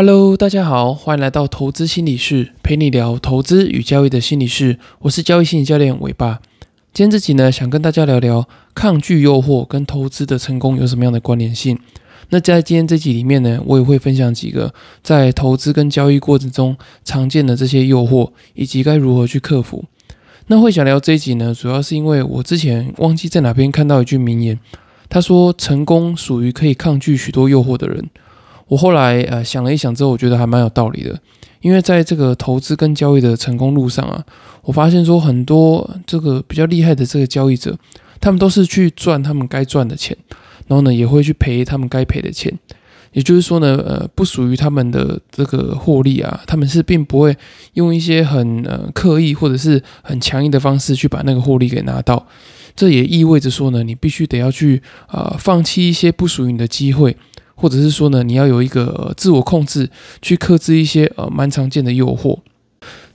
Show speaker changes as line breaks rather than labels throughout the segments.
Hello，大家好，欢迎来到投资心理室，陪你聊投资与交易的心理室。我是交易心理教练伟爸。今天这集呢，想跟大家聊聊抗拒诱惑跟投资的成功有什么样的关联性。那在今天这集里面呢，我也会分享几个在投资跟交易过程中常见的这些诱惑，以及该如何去克服。那会想聊这一集呢，主要是因为我之前忘记在哪边看到一句名言，他说：“成功属于可以抗拒许多诱惑的人。”我后来呃想了一想之后，我觉得还蛮有道理的，因为在这个投资跟交易的成功路上啊，我发现说很多这个比较厉害的这个交易者，他们都是去赚他们该赚的钱，然后呢也会去赔他们该赔的钱，也就是说呢，呃不属于他们的这个获利啊，他们是并不会用一些很呃刻意或者是很强硬的方式去把那个获利给拿到，这也意味着说呢，你必须得要去啊放弃一些不属于你的机会。或者是说呢，你要有一个自我控制，去克制一些呃蛮常见的诱惑。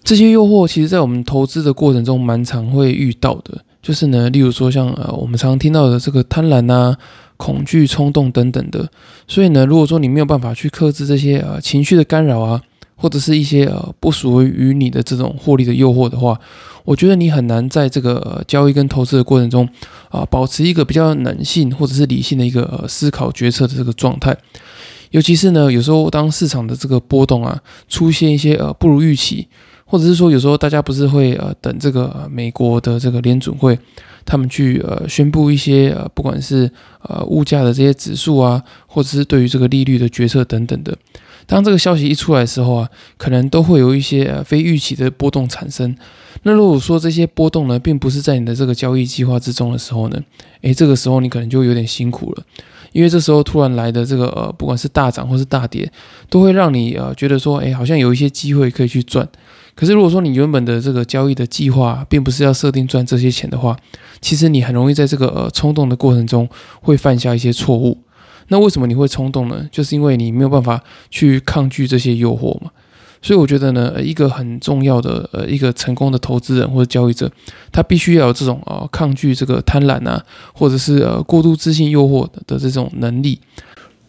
这些诱惑其实，在我们投资的过程中，蛮常会遇到的。就是呢，例如说像呃我们常常听到的这个贪婪啊、恐惧、冲动等等的。所以呢，如果说你没有办法去克制这些呃情绪的干扰啊，或者是一些呃不属于于你的这种获利的诱惑的话，我觉得你很难在这个交易跟投资的过程中啊，保持一个比较冷静或者是理性的一个思考决策的这个状态。尤其是呢，有时候当市场的这个波动啊，出现一些呃不如预期，或者是说有时候大家不是会呃等这个美国的这个联准会他们去呃宣布一些呃不管是呃物价的这些指数啊，或者是对于这个利率的决策等等的。当这个消息一出来的时候啊，可能都会有一些非预期的波动产生。那如果说这些波动呢，并不是在你的这个交易计划之中的时候呢，诶，这个时候你可能就有点辛苦了，因为这时候突然来的这个呃，不管是大涨或是大跌，都会让你呃觉得说，诶，好像有一些机会可以去赚。可是如果说你原本的这个交易的计划，并不是要设定赚这些钱的话，其实你很容易在这个呃冲动的过程中会犯下一些错误。那为什么你会冲动呢？就是因为你没有办法去抗拒这些诱惑嘛。所以我觉得呢，一个很重要的呃一个成功的投资人或者交易者，他必须要有这种啊抗拒这个贪婪啊，或者是呃过度自信诱惑的这种能力。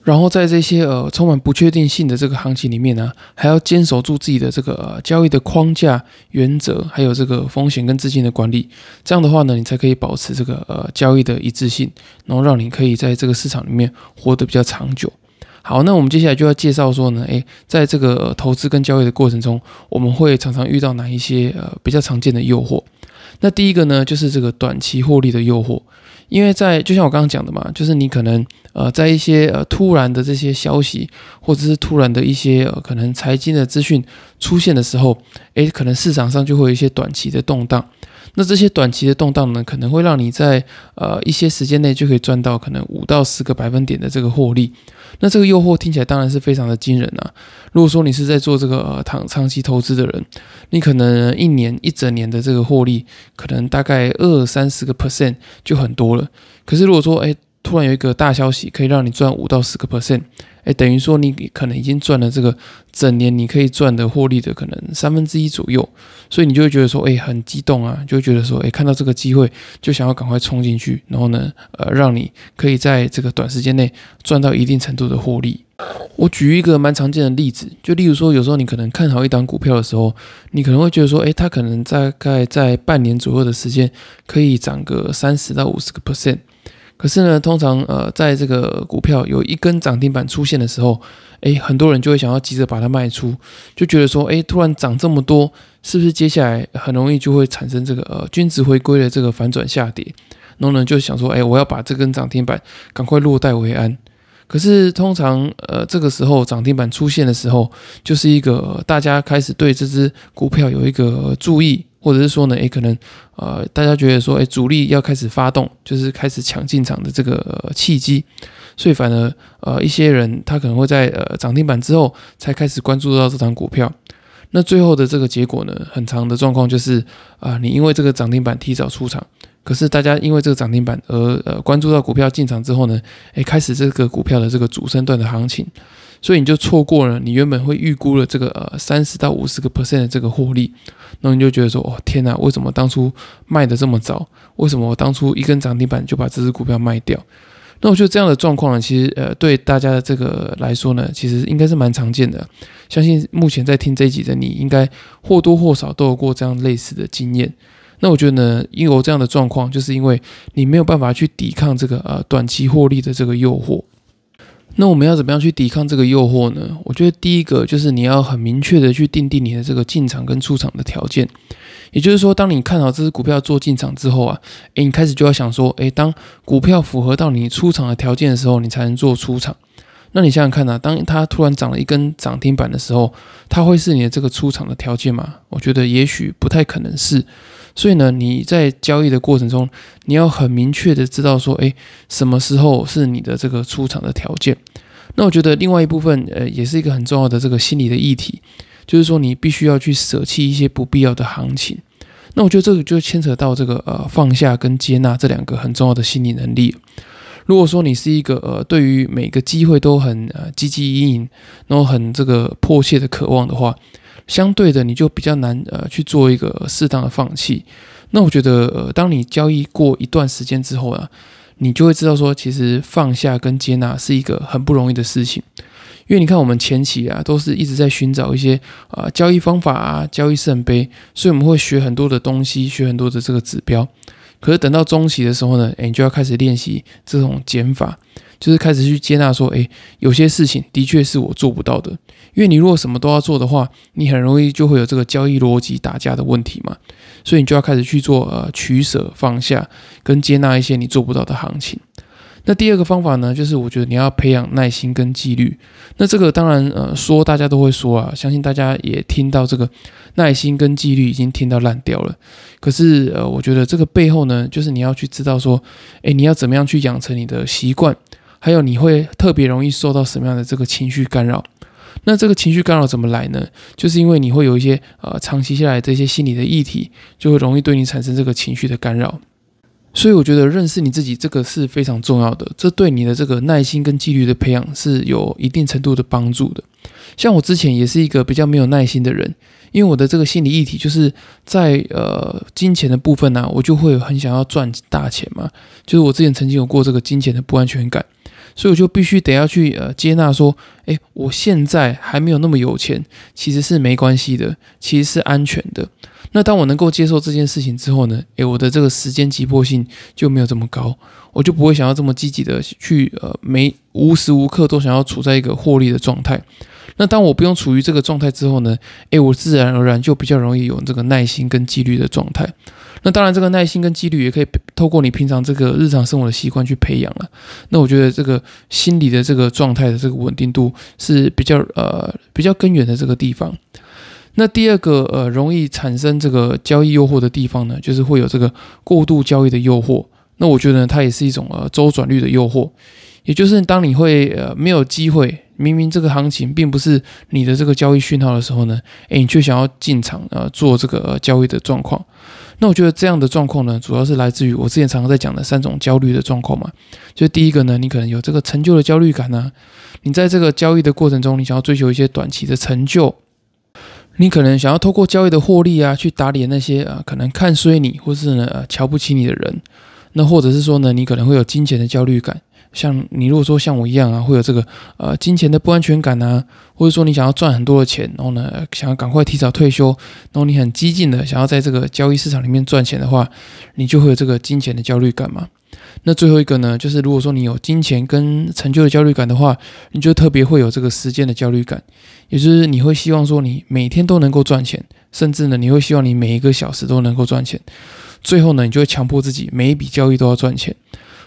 然后在这些呃充满不确定性的这个行情里面呢，还要坚守住自己的这个交易的框架原则，还有这个风险跟资金的管理。这样的话呢，你才可以保持这个呃交易的一致性，然后让你可以在这个市场里面活得比较长久。好，那我们接下来就要介绍说呢，诶，在这个投资跟交易的过程中，我们会常常遇到哪一些呃比较常见的诱惑？那第一个呢，就是这个短期获利的诱惑。因为在就像我刚刚讲的嘛，就是你可能呃在一些呃突然的这些消息，或者是突然的一些呃可能财经的资讯出现的时候，诶，可能市场上就会有一些短期的动荡。那这些短期的动荡呢，可能会让你在呃一些时间内就可以赚到可能五到十个百分点的这个获利。那这个诱惑听起来当然是非常的惊人啊！如果说你是在做这个呃长长期投资的人，你可能一年一整年的这个获利，可能大概二三十个 percent 就很多了。可是如果说哎，突然有一个大消息，可以让你赚五到十个 percent。哎，等于说你可能已经赚了这个整年你可以赚的获利的可能三分之一左右，所以你就会觉得说，哎，很激动啊，就会觉得说，哎，看到这个机会就想要赶快冲进去，然后呢，呃，让你可以在这个短时间内赚到一定程度的获利。我举一个蛮常见的例子，就例如说，有时候你可能看好一档股票的时候，你可能会觉得说，哎，它可能大概在半年左右的时间可以涨个三十到五十个 percent。可是呢，通常呃，在这个股票有一根涨停板出现的时候，诶，很多人就会想要急着把它卖出，就觉得说，诶，突然涨这么多，是不是接下来很容易就会产生这个呃均值回归的这个反转下跌？然后呢，就想说，诶，我要把这根涨停板赶快落袋为安。可是通常呃，这个时候涨停板出现的时候，就是一个大家开始对这只股票有一个注意。或者是说呢，诶，可能，呃，大家觉得说，诶，主力要开始发动，就是开始抢进场的这个契机，所以反而，呃，一些人他可能会在呃涨停板之后才开始关注到这张股票。那最后的这个结果呢，很长的状况就是，啊，你因为这个涨停板提早出场，可是大家因为这个涨停板而呃关注到股票进场之后呢，诶，开始这个股票的这个主升段的行情。所以你就错过了你原本会预估的这个呃三十到五十个 percent 的这个获利，那你就觉得说哦天哪，为什么当初卖的这么早？为什么我当初一根涨停板就把这只股票卖掉？那我觉得这样的状况呢，其实呃对大家的这个来说呢，其实应该是蛮常见的。相信目前在听这一集的你，应该或多或少都有过这样类似的经验。那我觉得呢，因为我这样的状况，就是因为你没有办法去抵抗这个呃短期获利的这个诱惑。那我们要怎么样去抵抗这个诱惑呢？我觉得第一个就是你要很明确的去定定你的这个进场跟出场的条件。也就是说，当你看好这只股票做进场之后啊，诶，你开始就要想说，诶，当股票符合到你出场的条件的时候，你才能做出场。那你想想看呐，当它突然涨了一根涨停板的时候，它会是你的这个出场的条件吗？我觉得也许不太可能是。所以呢，你在交易的过程中，你要很明确的知道说，诶，什么时候是你的这个出场的条件。那我觉得另外一部分，呃，也是一个很重要的这个心理的议题，就是说你必须要去舍弃一些不必要的行情。那我觉得这个就牵扯到这个呃放下跟接纳这两个很重要的心理能力。如果说你是一个呃对于每个机会都很呃积极营营，然后很这个迫切的渴望的话，相对的你就比较难呃去做一个适当的放弃。那我觉得呃当你交易过一段时间之后啊，你就会知道说，其实放下跟接纳是一个很不容易的事情。因为你看我们前期啊都是一直在寻找一些啊交易方法啊交易圣杯，所以我们会学很多的东西，学很多的这个指标。可是等到中期的时候呢，诶，你就要开始练习这种减法，就是开始去接纳说，诶，有些事情的确是我做不到的。因为你如果什么都要做的话，你很容易就会有这个交易逻辑打架的问题嘛。所以你就要开始去做呃取舍、放下跟接纳一些你做不到的行情。那第二个方法呢，就是我觉得你要培养耐心跟纪律。那这个当然呃说大家都会说啊，相信大家也听到这个耐心跟纪律已经听到烂掉了。可是呃，我觉得这个背后呢，就是你要去知道说，诶，你要怎么样去养成你的习惯，还有你会特别容易受到什么样的这个情绪干扰。那这个情绪干扰怎么来呢？就是因为你会有一些呃长期下来这些心理的议题，就会容易对你产生这个情绪的干扰。所以我觉得认识你自己这个是非常重要的，这对你的这个耐心跟纪律的培养是有一定程度的帮助的。像我之前也是一个比较没有耐心的人，因为我的这个心理议题就是在呃金钱的部分呢，我就会很想要赚大钱嘛，就是我之前曾经有过这个金钱的不安全感。所以我就必须得要去呃接纳说，诶，我现在还没有那么有钱，其实是没关系的，其实是安全的。那当我能够接受这件事情之后呢，诶，我的这个时间急迫性就没有这么高，我就不会想要这么积极的去呃没无时无刻都想要处在一个获利的状态。那当我不用处于这个状态之后呢，诶，我自然而然就比较容易有这个耐心跟纪律的状态。那当然，这个耐心跟纪律也可以透过你平常这个日常生活的习惯去培养了。那我觉得这个心理的这个状态的这个稳定度是比较呃比较根源的这个地方。那第二个呃容易产生这个交易诱惑的地方呢，就是会有这个过度交易的诱惑。那我觉得它也是一种呃周转率的诱惑，也就是当你会呃没有机会。明明这个行情并不是你的这个交易讯号的时候呢，诶，你却想要进场呃做这个呃交易的状况，那我觉得这样的状况呢，主要是来自于我之前常常在讲的三种焦虑的状况嘛。就第一个呢，你可能有这个成就的焦虑感呢，你在这个交易的过程中，你想要追求一些短期的成就，你可能想要透过交易的获利啊，去打脸那些啊可能看衰你或是呢呃瞧不起你的人，那或者是说呢，你可能会有金钱的焦虑感。像你如果说像我一样啊，会有这个呃金钱的不安全感啊，或者说你想要赚很多的钱，然后呢想要赶快提早退休，然后你很激进的想要在这个交易市场里面赚钱的话，你就会有这个金钱的焦虑感嘛。那最后一个呢，就是如果说你有金钱跟成就的焦虑感的话，你就特别会有这个时间的焦虑感，也就是你会希望说你每天都能够赚钱，甚至呢你会希望你每一个小时都能够赚钱，最后呢你就会强迫自己每一笔交易都要赚钱。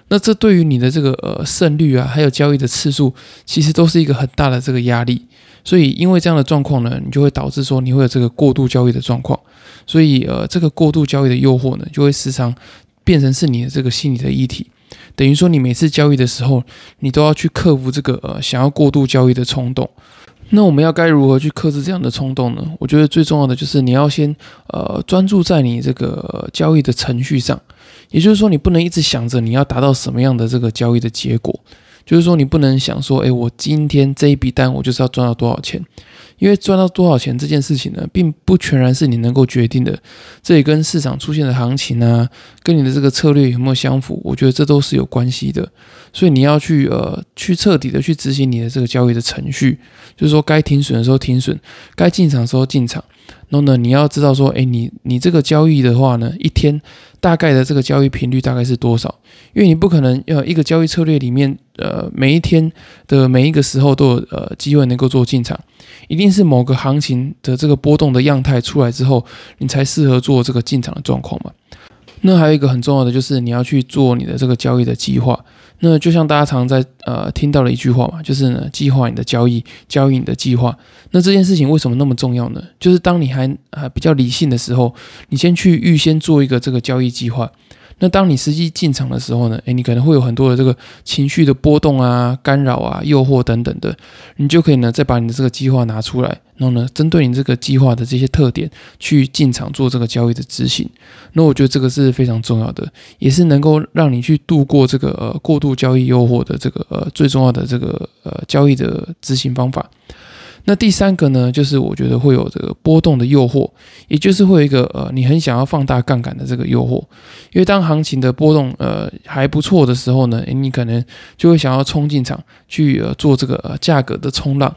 那这对于你的这个呃胜率啊，还有交易的次数，其实都是一个很大的这个压力。所以因为这样的状况呢，你就会导致说你会有这个过度交易的状况。所以呃，这个过度交易的诱惑呢，就会时常变成是你的这个心理的议题。等于说你每次交易的时候，你都要去克服这个呃想要过度交易的冲动。那我们要该如何去克制这样的冲动呢？我觉得最重要的就是你要先呃专注在你这个交易的程序上。也就是说，你不能一直想着你要达到什么样的这个交易的结果。就是说，你不能想说，诶，我今天这一笔单我就是要赚到多少钱，因为赚到多少钱这件事情呢，并不全然是你能够决定的。这也跟市场出现的行情啊，跟你的这个策略有没有相符，我觉得这都是有关系的。所以你要去呃去彻底的去执行你的这个交易的程序，就是说该停损的时候停损，该进场的时候进场。然后呢，你要知道说，哎，你你这个交易的话呢，一天大概的这个交易频率大概是多少？因为你不可能要一个交易策略里面，呃每一天的每一个时候都有呃机会能够做进场，一定是某个行情的这个波动的样态出来之后，你才适合做这个进场的状况嘛。那还有一个很重要的就是你要去做你的这个交易的计划。那就像大家常在呃听到的一句话嘛，就是呢，计划你的交易，交易你的计划。那这件事情为什么那么重要呢？就是当你还还比较理性的时候，你先去预先做一个这个交易计划。那当你实际进场的时候呢？诶，你可能会有很多的这个情绪的波动啊、干扰啊、诱惑等等的，你就可以呢再把你的这个计划拿出来，然后呢针对你这个计划的这些特点去进场做这个交易的执行。那我觉得这个是非常重要的，也是能够让你去度过这个呃过度交易诱惑的这个呃最重要的这个呃交易的执行方法。那第三个呢，就是我觉得会有这个波动的诱惑，也就是会有一个呃，你很想要放大杠杆的这个诱惑，因为当行情的波动呃还不错的时候呢，诶，你可能就会想要冲进场去呃做这个呃价格的冲浪。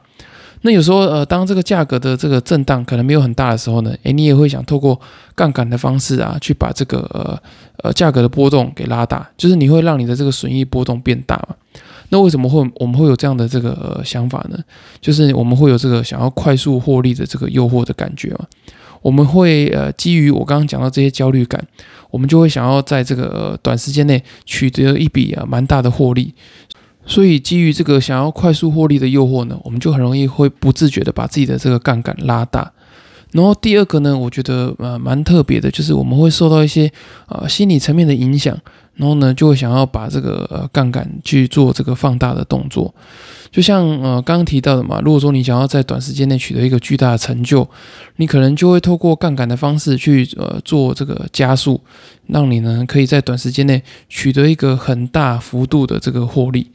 那有时候呃，当这个价格的这个震荡可能没有很大的时候呢，诶，你也会想透过杠杆的方式啊，去把这个呃呃价格的波动给拉大，就是你会让你的这个损益波动变大嘛。那为什么会我们会有这样的这个想法呢？就是我们会有这个想要快速获利的这个诱惑的感觉嘛？我们会呃基于我刚刚讲到这些焦虑感，我们就会想要在这个短时间内取得一笔啊蛮大的获利。所以基于这个想要快速获利的诱惑呢，我们就很容易会不自觉的把自己的这个杠杆拉大。然后第二个呢，我觉得呃蛮特别的，就是我们会受到一些呃心理层面的影响。然后呢，就会想要把这个呃杠杆去做这个放大的动作，就像呃刚刚提到的嘛，如果说你想要在短时间内取得一个巨大的成就，你可能就会透过杠杆的方式去呃做这个加速，让你呢可以在短时间内取得一个很大幅度的这个获利。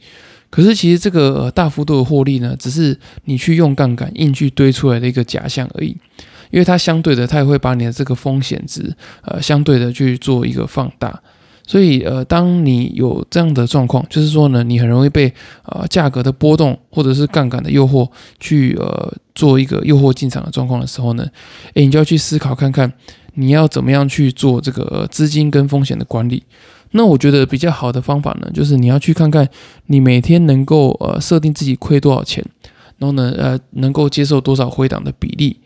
可是其实这个呃大幅度的获利呢，只是你去用杠杆硬去堆出来的一个假象而已，因为它相对的，它也会把你的这个风险值呃相对的去做一个放大。所以，呃，当你有这样的状况，就是说呢，你很容易被呃价格的波动或者是杠杆的诱惑去呃做一个诱惑进场的状况的时候呢，诶，你就要去思考看看你要怎么样去做这个资金跟风险的管理。那我觉得比较好的方法呢，就是你要去看看你每天能够呃设定自己亏多少钱，然后呢，呃，能够接受多少回档的比例。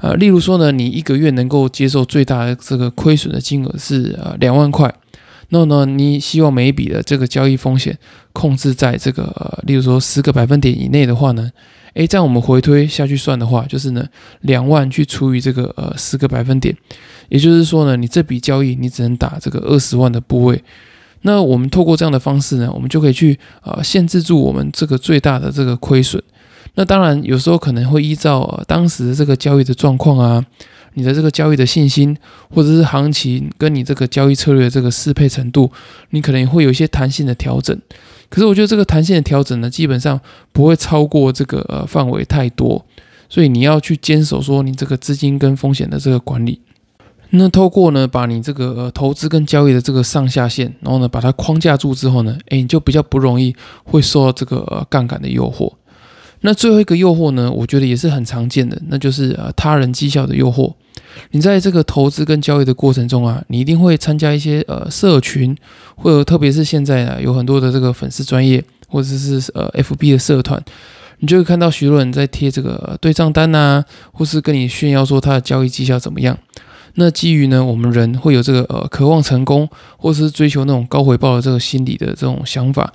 呃，例如说呢，你一个月能够接受最大的这个亏损的金额是呃两万块。那呢，你希望每一笔的这个交易风险控制在这个，例如说十个百分点以内的话呢，诶，这样我们回推下去算的话，就是呢，两万去除以这个呃十个百分点，也就是说呢，你这笔交易你只能打这个二十万的部位。那我们透过这样的方式呢，我们就可以去啊限制住我们这个最大的这个亏损。那当然有时候可能会依照当时这个交易的状况啊。你的这个交易的信心，或者是行情跟你这个交易策略的这个适配程度，你可能会有一些弹性的调整。可是我觉得这个弹性的调整呢，基本上不会超过这个呃范围太多，所以你要去坚守说你这个资金跟风险的这个管理。那透过呢，把你这个呃投资跟交易的这个上下限，然后呢把它框架住之后呢，诶，你就比较不容易会受到这个杠杆的诱惑。那最后一个诱惑呢，我觉得也是很常见的，那就是呃他人绩效的诱惑。你在这个投资跟交易的过程中啊，你一定会参加一些呃社群，或者特别是现在啊有很多的这个粉丝专业，或者是呃 FB 的社团，你就会看到许多人在贴这个对账单呐，或是跟你炫耀说他的交易绩效怎么样。那基于呢，我们人会有这个呃渴望成功，或是追求那种高回报的这个心理的这种想法。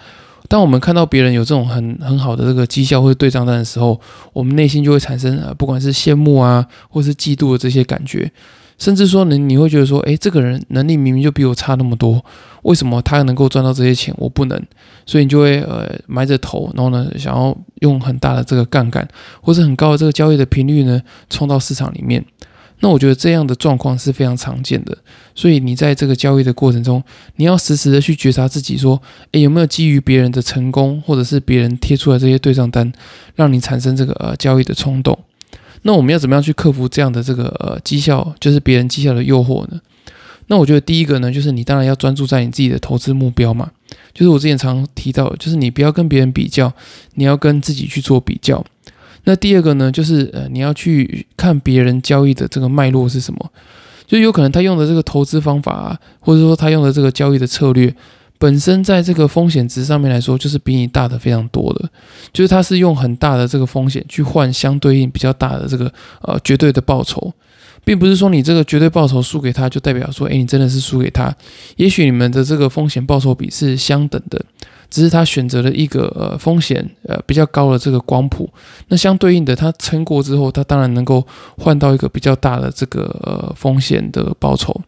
当我们看到别人有这种很很好的这个绩效或者对账单的时候，我们内心就会产生呃，不管是羡慕啊，或是嫉妒的这些感觉，甚至说你你会觉得说，诶，这个人能力明明就比我差那么多，为什么他能够赚到这些钱，我不能？所以你就会呃埋着头，然后呢，想要用很大的这个杠杆，或者很高的这个交易的频率呢，冲到市场里面。那我觉得这样的状况是非常常见的，所以你在这个交易的过程中，你要时时的去觉察自己，说，诶，有没有基于别人的成功，或者是别人贴出来这些对账单，让你产生这个呃交易的冲动？那我们要怎么样去克服这样的这个呃绩效，就是别人绩效的诱惑呢？那我觉得第一个呢，就是你当然要专注在你自己的投资目标嘛。就是我之前常提到，就是你不要跟别人比较，你要跟自己去做比较。那第二个呢，就是呃，你要去看别人交易的这个脉络是什么，就有可能他用的这个投资方法啊，或者说他用的这个交易的策略，本身在这个风险值上面来说，就是比你大的非常多的，就是他是用很大的这个风险去换相对应比较大的这个呃绝对的报酬。并不是说你这个绝对报酬输给他，就代表说，哎，你真的是输给他。也许你们的这个风险报酬比是相等的，只是他选择了一个呃风险呃比较高的这个光谱。那相对应的，他撑过之后，他当然能够换到一个比较大的这个呃风险的报酬。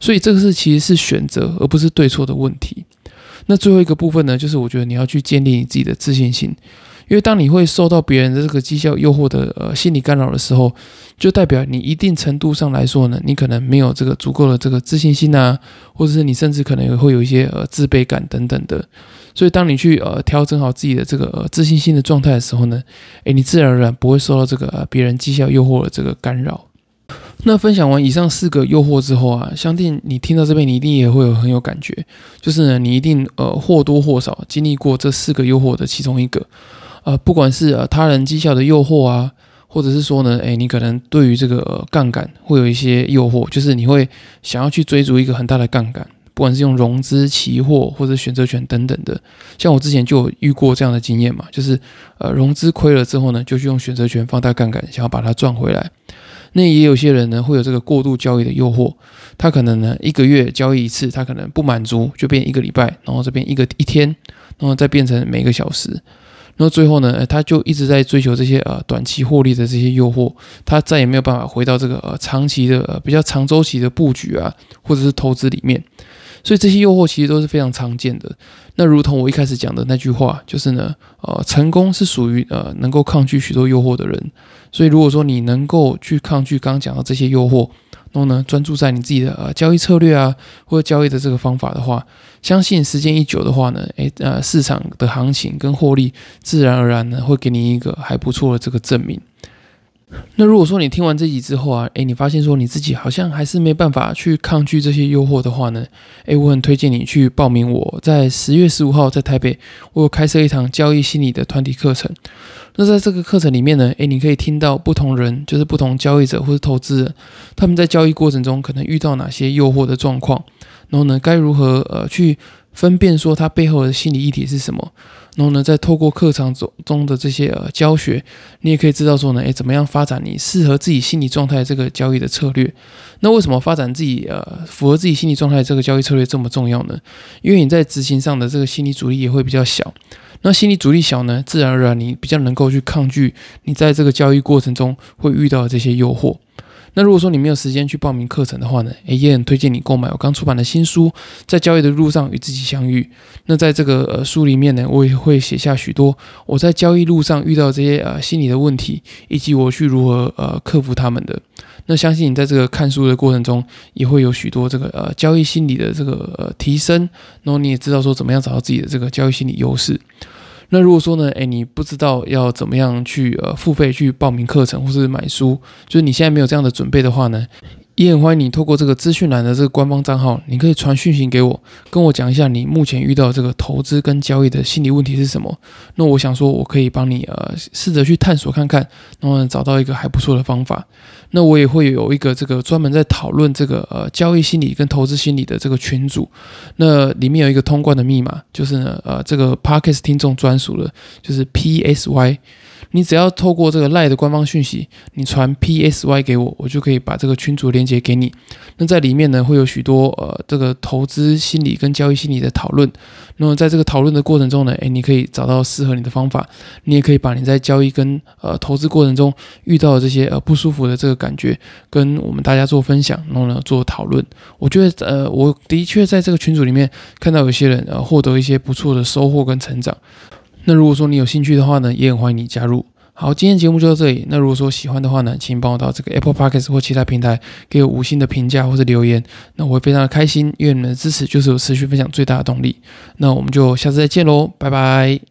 所以这个是其实是选择，而不是对错的问题。那最后一个部分呢，就是我觉得你要去建立你自己的自信心。因为当你会受到别人的这个绩效诱惑的呃心理干扰的时候，就代表你一定程度上来说呢，你可能没有这个足够的这个自信心啊，或者是你甚至可能会有一些呃自卑感等等的。所以当你去呃调整好自己的这个呃自信心的状态的时候呢，诶，你自然而然不会受到这个呃别人绩效诱惑的这个干扰。那分享完以上四个诱惑之后啊，相信你听到这边你一定也会有很有感觉，就是呢你一定呃或多或少经历过这四个诱惑的其中一个。呃，不管是呃他人绩效的诱惑啊，或者是说呢，哎，你可能对于这个杠杆会有一些诱惑，就是你会想要去追逐一个很大的杠杆，不管是用融资、期货或者选择权等等的。像我之前就有遇过这样的经验嘛，就是呃融资亏了之后呢，就去用选择权放大杠杆，想要把它赚回来。那也有些人呢会有这个过度交易的诱惑，他可能呢一个月交易一次，他可能不满足，就变一个礼拜，然后这边一个一天，然后再变成每个小时。那最后呢，他就一直在追求这些呃短期获利的这些诱惑，他再也没有办法回到这个呃长期的比较长周期的布局啊，或者是投资里面。所以这些诱惑其实都是非常常见的。那如同我一开始讲的那句话，就是呢，呃，成功是属于呃能够抗拒许多诱惑的人。所以如果说你能够去抗拒刚刚讲到这些诱惑，然后呢，专注在你自己的呃交易策略啊，或者交易的这个方法的话，相信时间一久的话呢，诶呃市场的行情跟获利自然而然呢会给你一个还不错的这个证明。那如果说你听完这集之后啊，诶，你发现说你自己好像还是没办法去抗拒这些诱惑的话呢，诶，我很推荐你去报名我在十月十五号在台北我有开设一堂交易心理的团体课程。那在这个课程里面呢，诶，你可以听到不同人，就是不同交易者或者投资人，他们在交易过程中可能遇到哪些诱惑的状况，然后呢，该如何呃去分辨说他背后的心理议题是什么。然后呢，再透过课程中中的这些呃教学，你也可以知道说呢，诶，怎么样发展你适合自己心理状态这个交易的策略？那为什么发展自己呃符合自己心理状态这个交易策略这么重要呢？因为你在执行上的这个心理阻力也会比较小。那心理阻力小呢，自然而然你比较能够去抗拒你在这个交易过程中会遇到的这些诱惑。那如果说你没有时间去报名课程的话呢，诶，也很推荐你购买我刚出版的新书《在交易的路上与自己相遇》。那在这个呃书里面呢，我也会写下许多我在交易路上遇到这些呃心理的问题，以及我去如何呃克服他们的。那相信你在这个看书的过程中，也会有许多这个呃交易心理的这个呃提升，然后你也知道说怎么样找到自己的这个交易心理优势。那如果说呢，诶，你不知道要怎么样去呃付费去报名课程或是买书，就是你现在没有这样的准备的话呢？也很欢迎你透过这个资讯栏的这个官方账号，你可以传讯息给我，跟我讲一下你目前遇到这个投资跟交易的心理问题是什么。那我想说，我可以帮你呃试着去探索看看，然后找到一个还不错的方法。那我也会有一个这个专门在讨论这个呃交易心理跟投资心理的这个群组，那里面有一个通关的密码，就是呢呃这个 Parkes 听众专属的，就是 PSY。你只要透过这个赖的官方讯息，你传 PSY 给我，我就可以把这个群组连接给你。那在里面呢，会有许多呃这个投资心理跟交易心理的讨论。那么在这个讨论的过程中呢，诶，你可以找到适合你的方法。你也可以把你在交易跟呃投资过程中遇到的这些呃不舒服的这个感觉，跟我们大家做分享，然后呢做讨论。我觉得呃我的确在这个群组里面看到有些人呃获得一些不错的收获跟成长。那如果说你有兴趣的话呢，也很欢迎你加入。好，今天节目就到这里。那如果说喜欢的话呢，请帮我到这个 Apple Podcast 或其他平台给我五星的评价或者留言，那我会非常的开心，因为你们的支持就是我持续分享最大的动力。那我们就下次再见喽，拜拜。